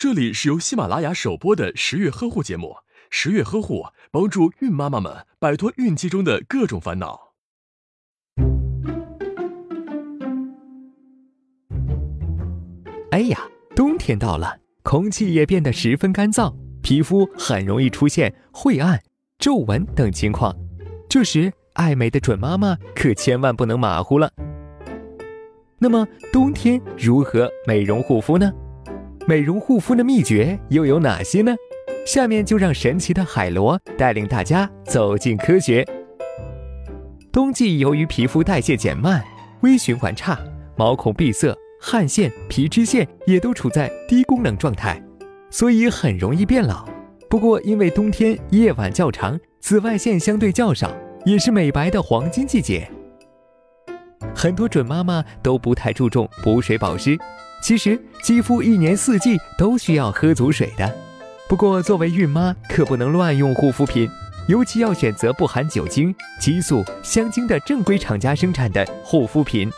这里是由喜马拉雅首播的十月呵护节目。十月呵护帮助孕妈妈们摆脱孕期中的各种烦恼。哎呀，冬天到了，空气也变得十分干燥，皮肤很容易出现晦暗、皱纹等情况。这时，爱美的准妈妈可千万不能马虎了。那么，冬天如何美容护肤呢？美容护肤的秘诀又有哪些呢？下面就让神奇的海螺带领大家走进科学。冬季由于皮肤代谢减慢、微循环差、毛孔闭塞、汗腺、皮脂腺也都处在低功能状态，所以很容易变老。不过，因为冬天夜晚较长，紫外线相对较少，也是美白的黄金季节。很多准妈妈都不太注重补水保湿。其实，肌肤一年四季都需要喝足水的。不过，作为孕妈，可不能乱用护肤品，尤其要选择不含酒精、激素、香精的正规厂家生产的护肤品。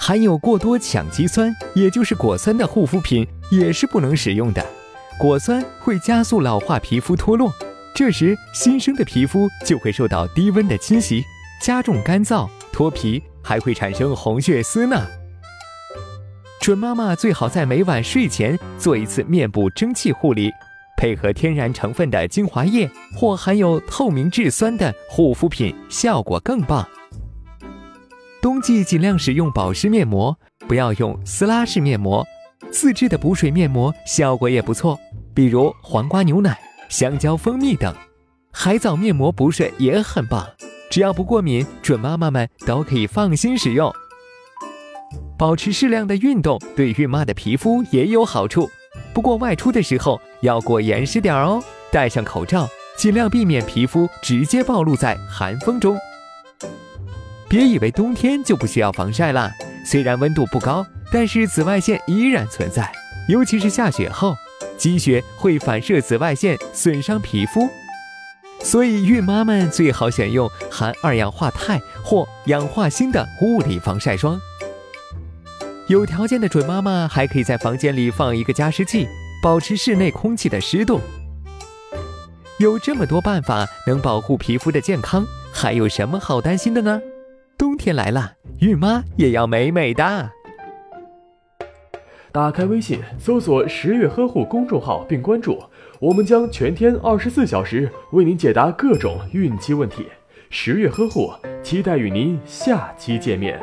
含有过多羟基酸，也就是果酸的护肤品也是不能使用的。果酸会加速老化皮肤脱落，这时新生的皮肤就会受到低温的侵袭，加重干燥、脱皮，还会产生红血丝呢。准妈妈最好在每晚睡前做一次面部蒸汽护理，配合天然成分的精华液或含有透明质酸的护肤品，效果更棒。冬季尽量使用保湿面膜，不要用撕拉式面膜。自制的补水面膜效果也不错，比如黄瓜牛奶、香蕉蜂蜜等。海藻面膜补水也很棒，只要不过敏，准妈妈们都可以放心使用。保持适量的运动对孕妈的皮肤也有好处，不过外出的时候要过严实点哦，戴上口罩，尽量避免皮肤直接暴露在寒风中。别以为冬天就不需要防晒啦，虽然温度不高，但是紫外线依然存在，尤其是下雪后，积雪会反射紫外线，损伤皮肤，所以孕妈们最好选用含二氧化钛或氧化锌的物理防晒霜。有条件的准妈妈还可以在房间里放一个加湿器，保持室内空气的湿度。有这么多办法能保护皮肤的健康，还有什么好担心的呢？冬天来了，孕妈也要美美的。打开微信，搜索“十月呵护”公众号并关注，我们将全天二十四小时为您解答各种孕期问题。十月呵护，期待与您下期见面。